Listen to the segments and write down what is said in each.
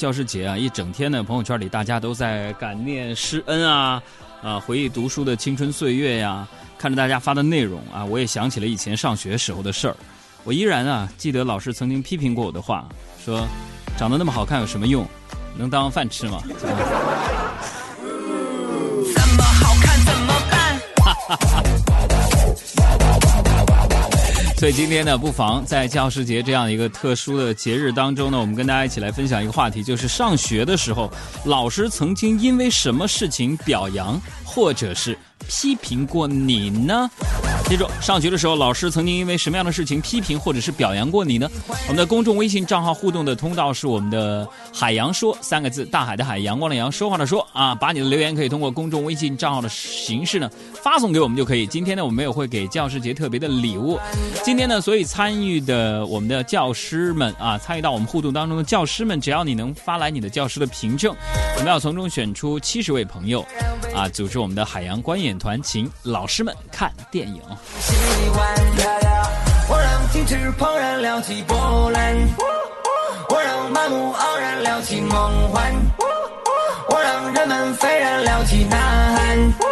教师节啊，一整天呢，朋友圈里大家都在感念师恩啊，啊，回忆读书的青春岁月呀。看着大家发的内容啊，我也想起了以前上学时候的事儿。我依然啊记得老师曾经批评过我的话，说长得那么好看有什么用？能当饭吃吗？这么好看怎么办？所以今天呢，不妨在教师节这样一个特殊的节日当中呢，我们跟大家一起来分享一个话题，就是上学的时候，老师曾经因为什么事情表扬，或者是。批评过你呢？记住，上学的时候，老师曾经因为什么样的事情批评或者是表扬过你呢？我们的公众微信账号互动的通道是我们的“海洋说”三个字，大海的海，阳光的阳，说话的说啊，把你的留言可以通过公众微信账号的形式呢发送给我们就可以。今天呢，我们也会给教师节特别的礼物。今天呢，所以参与的我们的教师们啊，参与到我们互动当中的教师们，只要你能发来你的教师的凭证，我们要从中选出七十位朋友啊，组织我们的海洋观演团，请老师们看电影。喜欢，我让停止怦然撩起波澜，我让满目傲然撩起梦幻，我让人们斐然撩起呐喊。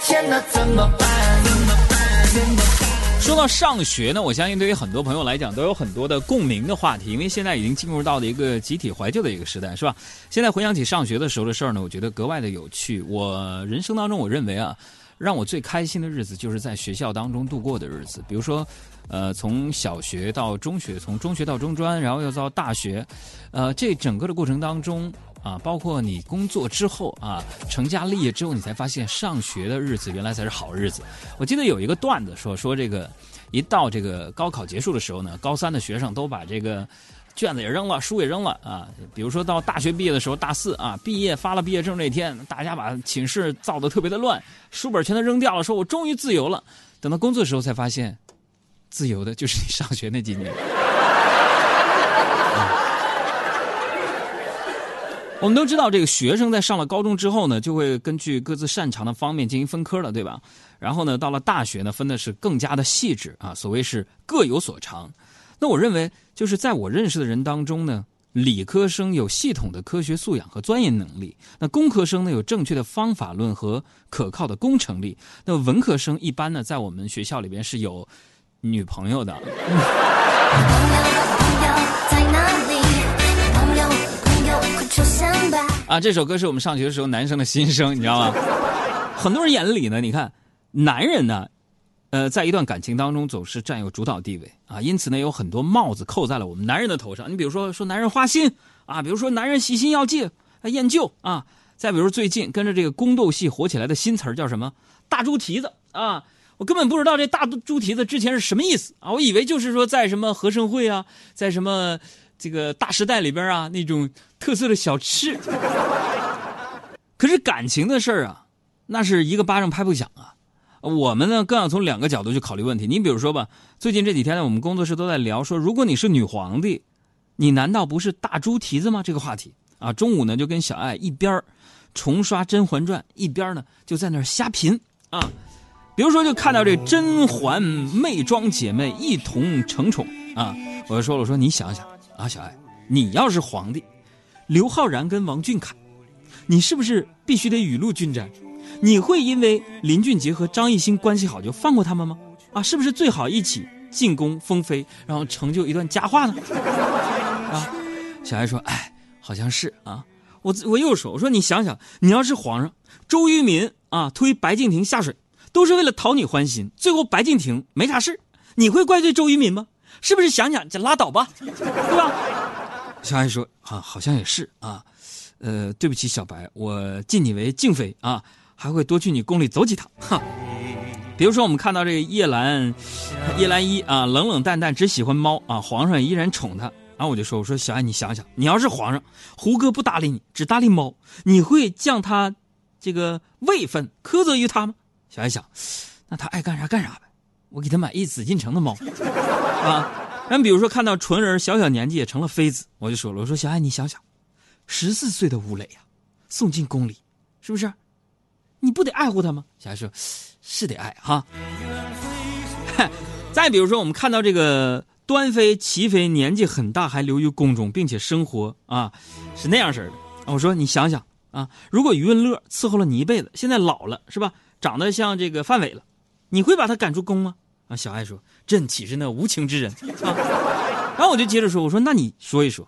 天哪，怎么办？怎么办，怎么办？说到上学呢，我相信对于很多朋友来讲都有很多的共鸣的话题，因为现在已经进入到了一个集体怀旧的一个时代，是吧？现在回想起上学的时候的事儿呢，我觉得格外的有趣。我人生当中，我认为啊。让我最开心的日子就是在学校当中度过的日子，比如说，呃，从小学到中学，从中学到中专，然后又到大学，呃，这整个的过程当中啊，包括你工作之后啊，成家立业之后，你才发现上学的日子原来才是好日子。我记得有一个段子说说这个，一到这个高考结束的时候呢，高三的学生都把这个。卷子也扔了，书也扔了啊！比如说到大学毕业的时候，大四啊，毕业发了毕业证那天，大家把寝室造的特别的乱，书本全都扔掉了，说我终于自由了。等到工作的时候才发现，自由的就是你上学那几年。我们都知道，这个学生在上了高中之后呢，就会根据各自擅长的方面进行分科了，对吧？然后呢，到了大学呢，分的是更加的细致啊，所谓是各有所长。那我认为，就是在我认识的人当中呢，理科生有系统的科学素养和钻研能力；那工科生呢，有正确的方法论和可靠的工程力；那文科生一般呢，在我们学校里边是有女朋友的。啊，这首歌是我们上学的时候男生的心声，你知道吗？很多人眼里呢，你看，男人呢。呃，在一段感情当中，总是占有主导地位啊，因此呢，有很多帽子扣在了我们男人的头上。你比如说，说男人花心啊，比如说男人喜新要旧、厌旧啊，再比如最近跟着这个宫斗戏火起来的新词儿叫什么“大猪蹄子”啊，我根本不知道这大猪蹄子之前是什么意思啊，我以为就是说在什么和盛会啊，在什么这个大时代里边啊那种特色的小吃。可是感情的事儿啊，那是一个巴掌拍不响啊。我们呢，更要从两个角度去考虑问题。你比如说吧，最近这几天呢，我们工作室都在聊说，如果你是女皇帝，你难道不是大猪蹄子吗？这个话题啊，中午呢就跟小爱一边重刷《甄嬛传》，一边呢就在那儿瞎贫啊。比如说，就看到这甄嬛媚妆姐妹一同承宠啊，我就说了，我说你想想啊，小爱，你要是皇帝，刘昊然跟王俊凯，你是不是必须得雨露均沾？你会因为林俊杰和张艺兴关系好就放过他们吗？啊，是不是最好一起进宫封妃，然后成就一段佳话呢？啊，小爱说：“哎，好像是啊。”我我又说：“我说你想想，你要是皇上，周渝民啊推白敬亭下水，都是为了讨你欢心，最后白敬亭没啥事，你会怪罪周渝民吗？是不是想想就拉倒吧，对吧？”小爱说：“啊，好像也是啊。呃，对不起，小白，我敬你为敬妃啊。”还会多去你宫里走几趟，哈。比如说，我们看到这个叶兰，叶澜依啊，冷冷淡淡，只喜欢猫啊，皇上依然宠她。然后我就说：“我说小爱，你想想，你要是皇上，胡歌不搭理你，只搭理猫，你会降他这个位分，苛责于他吗？”小爱想，那他爱干啥干啥呗，我给他买一紫禁城的猫啊。那比如说看到纯儿小小年纪也成了妃子，我就说了：“我说小爱，你想想，十四岁的吴磊呀，送进宫里，是不是？”你不得爱护他吗？小爱说：“是得爱哈。”再比如说，我们看到这个端妃、齐妃年纪很大还留于宫中，并且生活啊是那样式的。我说你想想啊，如果余文乐伺候了你一辈子，现在老了是吧？长得像这个范伟了，你会把他赶出宫吗？啊，小爱说：“朕岂是那无情之人啊？”然后我就接着说：“我说那你说一说，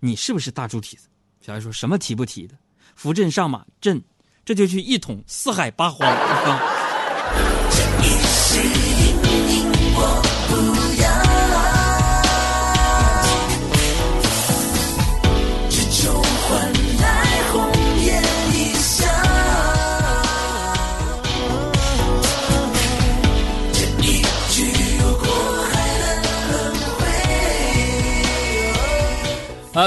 你是不是大猪蹄子？”小爱说什么提不提的？扶朕上马，朕这就去一统四海八荒。啊，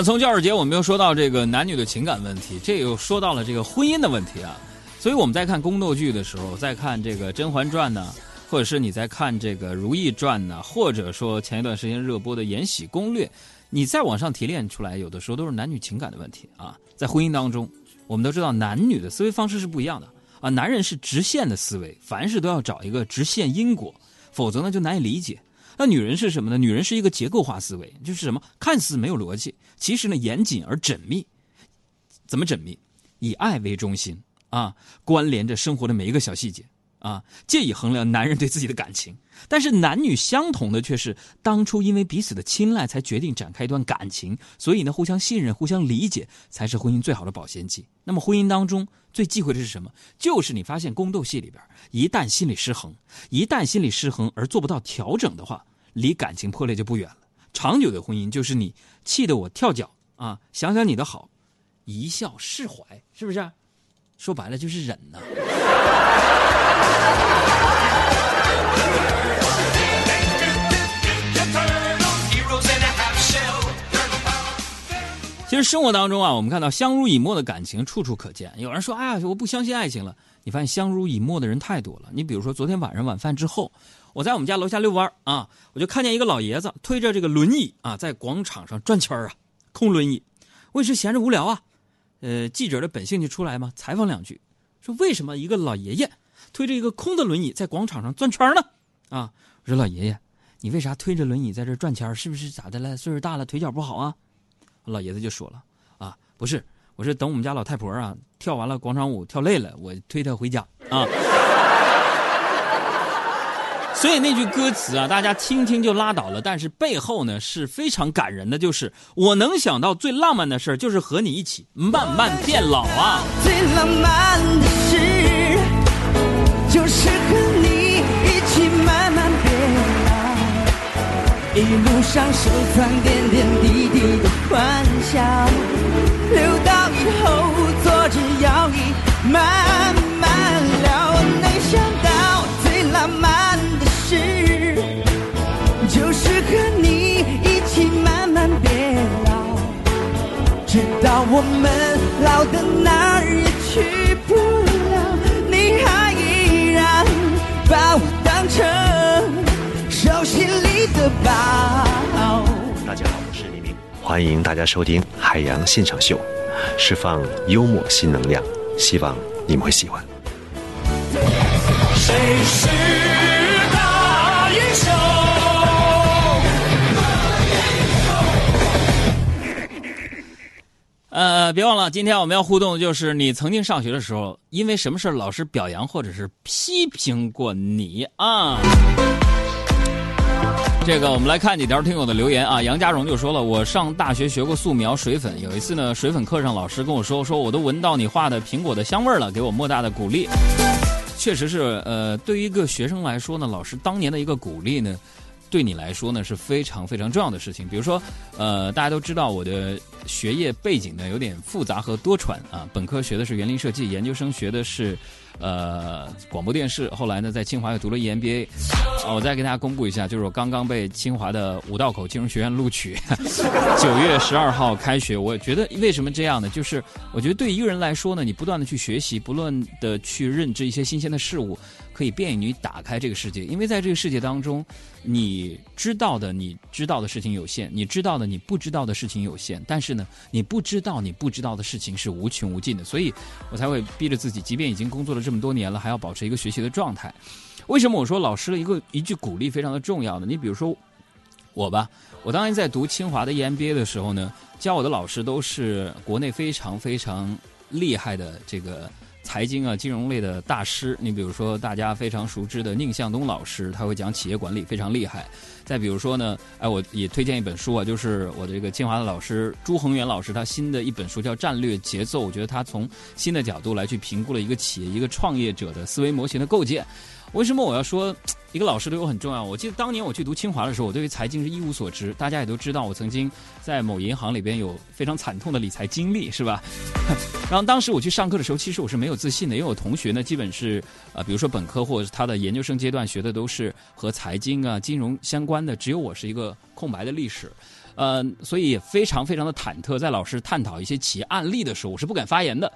从教师节我们又说到这个男女的情感问题，这又说到了这个婚姻的问题啊。所以我们在看宫斗剧的时候，在看这个《甄嬛传》呢，或者是你在看这个《如懿传》呢，或者说前一段时间热播的《延禧攻略》，你再往上提炼出来，有的时候都是男女情感的问题啊。在婚姻当中，我们都知道男女的思维方式是不一样的啊。男人是直线的思维，凡事都要找一个直线因果，否则呢就难以理解。那女人是什么呢？女人是一个结构化思维，就是什么看似没有逻辑，其实呢严谨而缜密。怎么缜密？以爱为中心啊，关联着生活的每一个小细节啊，借以衡量男人对自己的感情。但是男女相同的却是，当初因为彼此的青睐才决定展开一段感情，所以呢互相信任、互相理解才是婚姻最好的保鲜剂。那么婚姻当中最忌讳的是什么？就是你发现宫斗戏里边，一旦心理失衡，一旦心理失衡而做不到调整的话，离感情破裂就不远了。长久的婚姻就是你气得我跳脚啊，想想你的好，一笑释怀，是不是？说白了就是忍呐。其实生活当中啊，我们看到相濡以沫的感情处处可见。有人说：“哎呀，我不相信爱情了。”你发现相濡以沫的人太多了。你比如说，昨天晚上晚饭之后，我在我们家楼下遛弯啊，我就看见一个老爷子推着这个轮椅啊，在广场上转圈啊，空轮椅。我也是闲着无聊啊，呃，记者的本性就出来嘛，采访两句，说为什么一个老爷爷推着一个空的轮椅在广场上转圈呢？啊，我说老爷爷，你为啥推着轮椅在这转圈？是不是咋的了？岁数大了，腿脚不好啊？老爷子就说了：“啊，不是，我是等我们家老太婆啊跳完了广场舞跳累了，我推她回家啊。所以那句歌词啊，大家听听就拉倒了，但是背后呢是非常感人的，就是我能想到最浪漫的事就是和你一起慢慢变老啊。最浪漫的事路上收藏点点滴滴的欢笑，留到以后坐着摇椅慢慢聊。没想到最浪漫的事就是和你一起慢慢变老。直到我们老的哪儿也去不了，你还依然把我当成大家好，我是黎明，欢迎大家收听海洋现场秀，释放幽默新能量，希望你们会喜欢。谁是大英雄？呃，别忘了，今天我们要互动的就是你曾经上学的时候，因为什么事老师表扬或者是批评过你啊？这个我们来看几条听友的留言啊。杨家荣就说了，我上大学学过素描、水粉，有一次呢，水粉课上老师跟我说，说我都闻到你画的苹果的香味儿了，给我莫大的鼓励。确实是，呃，对于一个学生来说呢，老师当年的一个鼓励呢，对你来说呢是非常非常重要的事情。比如说，呃，大家都知道我的学业背景呢有点复杂和多舛啊，本科学的是园林设计，研究生学的是呃广播电视，后来呢在清华又读了 EMBA。啊，我再给大家公布一下，就是我刚刚被清华的五道口金融学院录取，九月十二号开学。我觉得为什么这样呢？就是我觉得对一个人来说呢，你不断的去学习，不断的去认知一些新鲜的事物，可以便于你打开这个世界。因为在这个世界当中，你知道的你知道的事情有限，你知道的你不知道的事情有限，但是呢，你不知道你不知道的事情是无穷无尽的。所以我才会逼着自己，即便已经工作了这么多年了，还要保持一个学习的状态。为什么我说老师的一个一句鼓励非常的重要呢？你比如说，我吧，我当年在读清华的 EMBA 的时候呢，教我的老师都是国内非常非常厉害的这个财经啊、金融类的大师。你比如说大家非常熟知的宁向东老师，他会讲企业管理，非常厉害。再比如说呢，哎，我也推荐一本书啊，就是我的这个清华的老师朱恒元老师他新的一本书叫《战略节奏》，我觉得他从新的角度来去评估了一个企业、一个创业者的思维模型的构建。为什么我要说一个老师对我很重要？我记得当年我去读清华的时候，我对于财经是一无所知。大家也都知道，我曾经在某银行里边有非常惨痛的理财经历，是吧？然后当时我去上课的时候，其实我是没有自信的，因为我同学呢，基本是呃，比如说本科或者是他的研究生阶段学的都是和财经啊、金融相关的，只有我是一个空白的历史。呃，所以非常非常的忐忑，在老师探讨一些企业案例的时候，我是不敢发言的。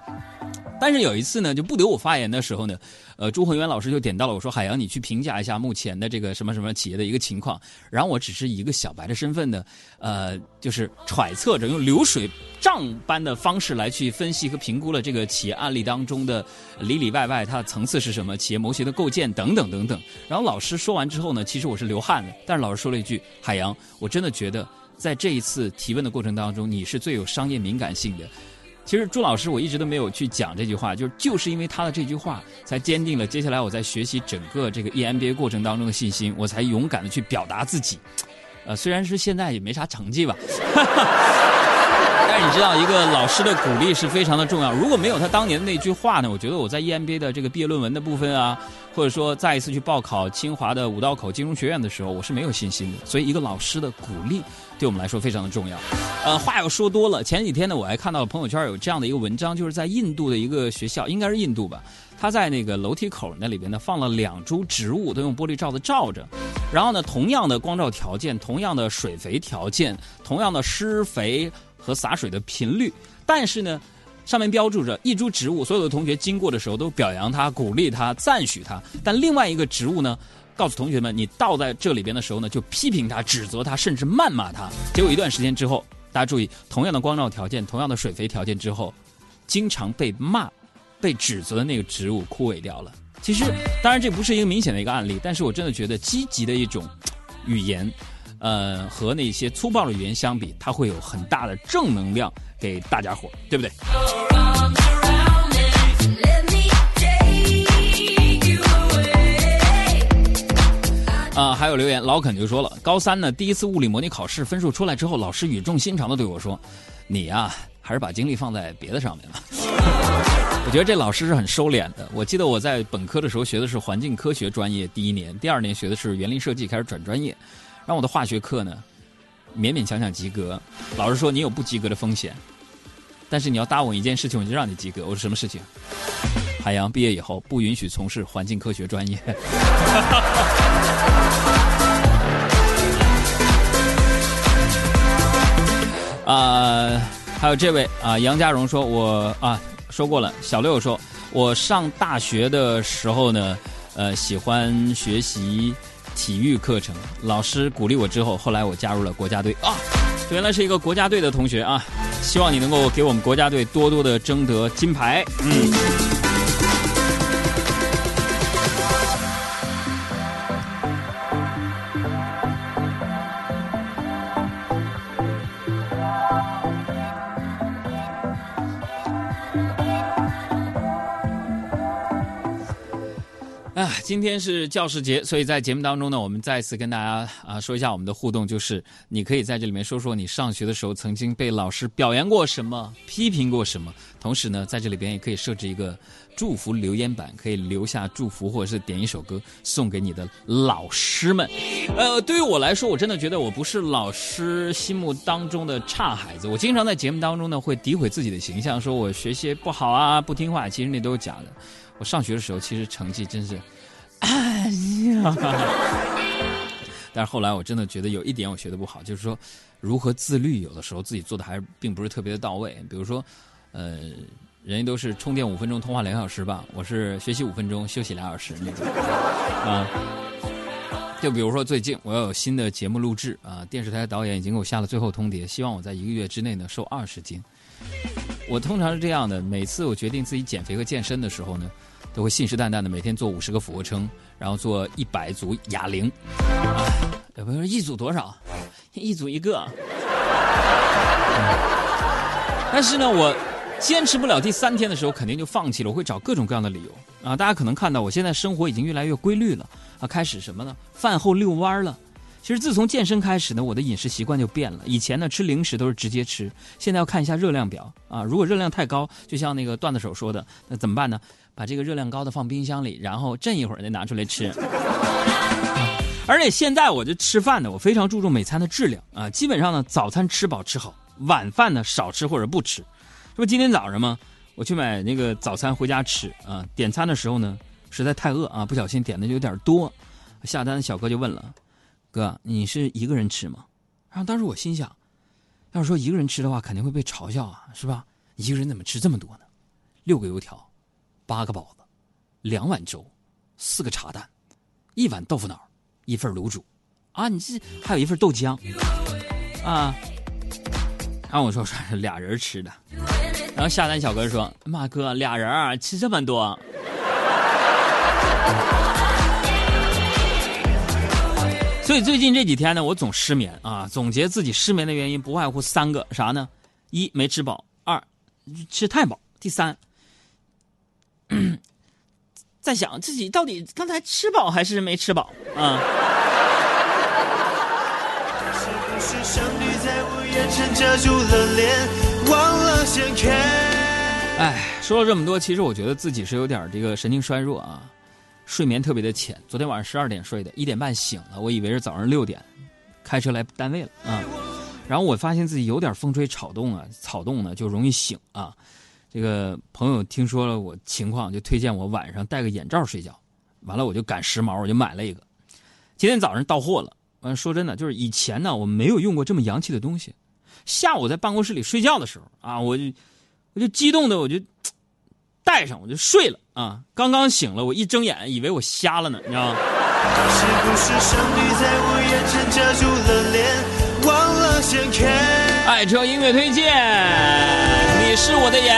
但是有一次呢，就不得我发言的时候呢，呃，朱恒元老师就点到了我说：“海洋，你去评价一下目前的这个什么什么企业的一个情况。”然后我只是以一个小白的身份呢，呃，就是揣测着用流水账般的方式来去分析和评估了这个企业案例当中的里里外外，它的层次是什么，企业模型的构建等等等等。然后老师说完之后呢，其实我是流汗的，但是老师说了一句：“海洋，我真的觉得。”在这一次提问的过程当中，你是最有商业敏感性的。其实朱老师我一直都没有去讲这句话，就是就是因为他的这句话，才坚定了接下来我在学习整个这个 EMBA 过程当中的信心，我才勇敢的去表达自己。呃，虽然是现在也没啥成绩吧。但是你知道，一个老师的鼓励是非常的重要。如果没有他当年的那句话呢，我觉得我在 EMBA 的这个毕业论文的部分啊，或者说再一次去报考清华的五道口金融学院的时候，我是没有信心的。所以，一个老师的鼓励对我们来说非常的重要。呃，话要说多了，前几天呢，我还看到朋友圈有这样的一个文章，就是在印度的一个学校，应该是印度吧，他在那个楼梯口那里边呢放了两株植物，都用玻璃罩子罩着。然后呢，同样的光照条件，同样的水肥条件，同样的施肥。和洒水的频率，但是呢，上面标注着一株植物，所有的同学经过的时候都表扬它、鼓励它、赞许它。但另外一个植物呢，告诉同学们，你倒在这里边的时候呢，就批评它、指责它，甚至谩骂它。结果一段时间之后，大家注意，同样的光照条件、同样的水肥条件之后，经常被骂、被指责的那个植物枯萎掉了。其实，当然这不是一个明显的一个案例，但是我真的觉得积极的一种语言。呃，和那些粗暴的语言相比，它会有很大的正能量给大家伙，对不对？啊，还有留言，老肯就说了，高三呢第一次物理模拟考试分数出来之后，老师语重心长的对我说：“你呀，还是把精力放在别的上面吧。”我觉得这老师是很收敛的。我记得我在本科的时候学的是环境科学专业，第一年、第二年学的是园林设计，开始转专业。让我的化学课呢，勉勉强强及格。老师说你有不及格的风险，但是你要答我一件事情，我就让你及格。我说什么事情？海洋毕业以后不允许从事环境科学专业。啊，还有这位啊，杨家荣说，我啊说过了。小六说，我上大学的时候呢，呃，喜欢学习。体育课程，老师鼓励我之后，后来我加入了国家队。啊，原来是一个国家队的同学啊，希望你能够给我们国家队多多的争得金牌，嗯。今天是教师节，所以在节目当中呢，我们再次跟大家啊说一下我们的互动，就是你可以在这里面说说你上学的时候曾经被老师表扬过什么，批评过什么。同时呢，在这里边也可以设置一个祝福留言板，可以留下祝福或者是点一首歌送给你的老师们。呃，对于我来说，我真的觉得我不是老师心目当中的差孩子。我经常在节目当中呢会诋毁自己的形象，说我学习不好啊，不听话，其实那都是假的。我上学的时候，其实成绩真是，哎呀 但是后来我真的觉得有一点我学的不好，就是说如何自律，有的时候自己做的还并不是特别的到位。比如说，呃，人家都是充电五分钟，通话两小时吧，我是学习五分钟，休息两小时那种。啊，就比如说最近我要有新的节目录制啊，电视台导演已经给我下了最后通牒，希望我在一个月之内呢瘦二十斤。我通常是这样的，每次我决定自己减肥和健身的时候呢。都会信誓旦旦的每天做五十个俯卧撑，然后做一百组哑铃。有朋友说一组多少？一组一个。但是呢，我坚持不了第三天的时候，肯定就放弃了。我会找各种各样的理由啊。大家可能看到，我现在生活已经越来越规律了啊，开始什么呢？饭后遛弯了。其实自从健身开始呢，我的饮食习惯就变了。以前呢，吃零食都是直接吃，现在要看一下热量表啊。如果热量太高，就像那个段子手说的，那怎么办呢？把这个热量高的放冰箱里，然后震一会儿再拿出来吃。而且现在我就吃饭呢，我非常注重每餐的质量啊。基本上呢，早餐吃饱吃好，晚饭呢少吃或者不吃。这不今天早上吗？我去买那个早餐回家吃啊。点餐的时候呢，实在太饿啊，不小心点的有点多。下单的小哥就问了：“哥，你是一个人吃吗？”然后当时我心想，要是说一个人吃的话，肯定会被嘲笑啊，是吧？一个人怎么吃这么多呢？六个油条，八个包子，两碗粥，四个茶蛋，一碗豆腐脑。一份卤煮，啊，你这还有一份豆浆，啊，然后我说说俩人吃的，然后下单小哥说，马哥俩人吃这么多，所以最近这几天呢，我总失眠啊。总结自己失眠的原因不外乎三个，啥呢？一没吃饱，二吃太饱，第三。在想自己到底刚才吃饱还是没吃饱啊？哎，说了这么多，其实我觉得自己是有点这个神经衰弱啊，睡眠特别的浅。昨天晚上十二点睡的，一点半醒了，我以为是早上六点，开车来单位了啊。然后我发现自己有点风吹草动啊，草动呢就容易醒啊。这个朋友听说了我情况，就推荐我晚上戴个眼罩睡觉。完了，我就赶时髦，我就买了一个。今天早上到货了。完，说真的，就是以前呢，我没有用过这么洋气的东西。下午在办公室里睡觉的时候啊，我就我就激动的，我就 戴上，我就睡了啊。刚刚醒了，我一睁眼，以为我瞎了呢，你知道吗？是不是上帝在我眼前遮住了脸，忘了掀开？爱车音乐推荐。你是我的眼，